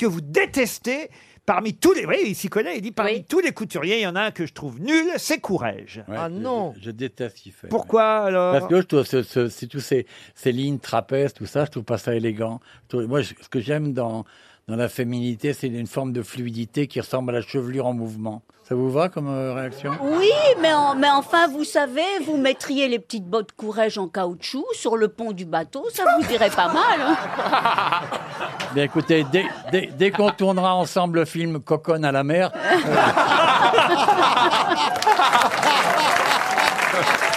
que vous détestez parmi tous les... Oui, il s'y connaît, il dit parmi tous les couturiers, il y en a un que je trouve nul, c'est Courrèges. Ouais, je- Je, je déteste ce qu'il fait. Pourquoi alors Parce que je trouve ce, ce- c'est tous ces, ces lignes trapèzes, tout ça, je trouve pas ça élégant. Je trouve- moi, je- ce que j'aime dans, dans la féminité, c'est une forme de fluidité qui ressemble à la chevelure en mouvement. Ça vous va comme euh, réaction? Oui, mais, en- mais enfin, vous savez, vous mettriez les petites bottes courage en caoutchouc sur le pont du bateau, ça vous dirait pas mal. hein. Bien écoutez, dès, dès- dès qu'on tournera ensemble le film Coconne à la mer, euh,